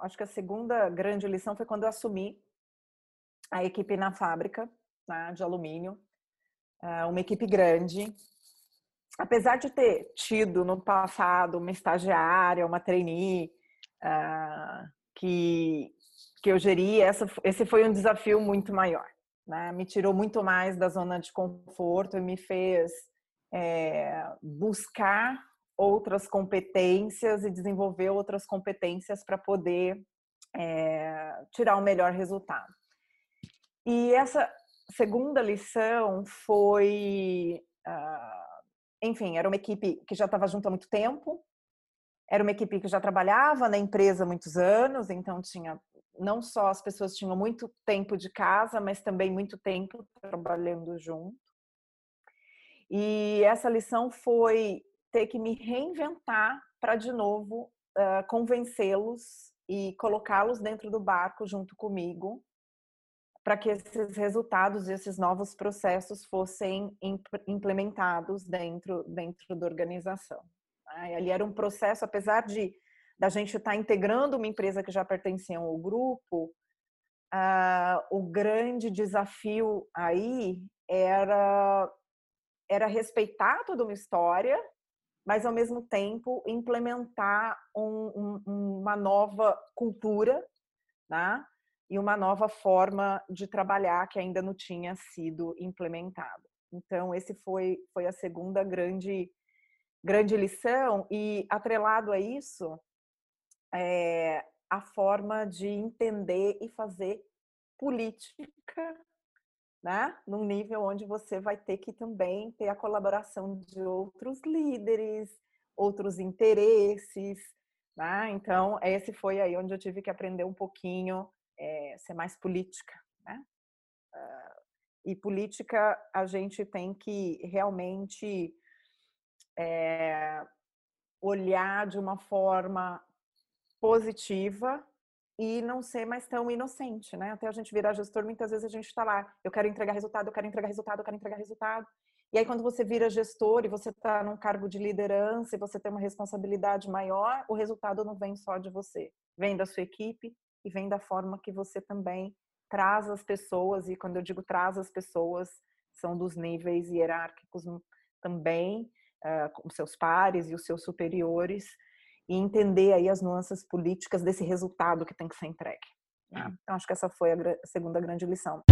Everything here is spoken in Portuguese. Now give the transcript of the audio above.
acho que a segunda grande lição foi quando eu assumi a equipe na fábrica né, de alumínio, uh, uma equipe grande. Apesar de ter tido no passado uma estagiária, uma trainee uh, que, que eu geria, essa, esse foi um desafio muito maior. Né? Me tirou muito mais da zona de conforto e me fez é, buscar outras competências e desenvolver outras competências para poder é, tirar o um melhor resultado. E essa segunda lição foi, uh, enfim, era uma equipe que já estava junto há muito tempo, era uma equipe que já trabalhava na empresa há muitos anos, então tinha não só as pessoas tinham muito tempo de casa, mas também muito tempo trabalhando junto. E essa lição foi ter que me reinventar para de novo uh, convencê-los e colocá-los dentro do barco junto comigo para que esses resultados e esses novos processos fossem implementados dentro dentro da organização. Ali era um processo, apesar de da gente estar tá integrando uma empresa que já pertencia ao grupo, uh, o grande desafio aí era era respeitar toda uma história mas ao mesmo tempo implementar um, um, uma nova cultura, né? E uma nova forma de trabalhar que ainda não tinha sido implementada. Então, esse foi, foi a segunda grande, grande lição, e atrelado a isso, é a forma de entender e fazer política né? Num nível onde você vai ter que também ter a colaboração de outros líderes, outros interesses, né? Então, esse foi aí onde eu tive que aprender um pouquinho, é, ser mais política, né? Uh, e política a gente tem que realmente é, olhar de uma forma positiva e não ser mais tão inocente, né? Até a gente virar gestor, muitas vezes a gente está lá, eu quero entregar resultado, eu quero entregar resultado, eu quero entregar resultado. E aí quando você vira gestor e você está num cargo de liderança e você tem uma responsabilidade maior, o resultado não vem só de você, vem da sua equipe e vem da forma que você também traz as pessoas e quando eu digo traz as pessoas, são dos níveis hierárquicos também, uh, com seus pares e os seus superiores, e entender aí as nuances políticas desse resultado que tem que ser entregue. Né? Então, acho que essa foi a segunda grande lição.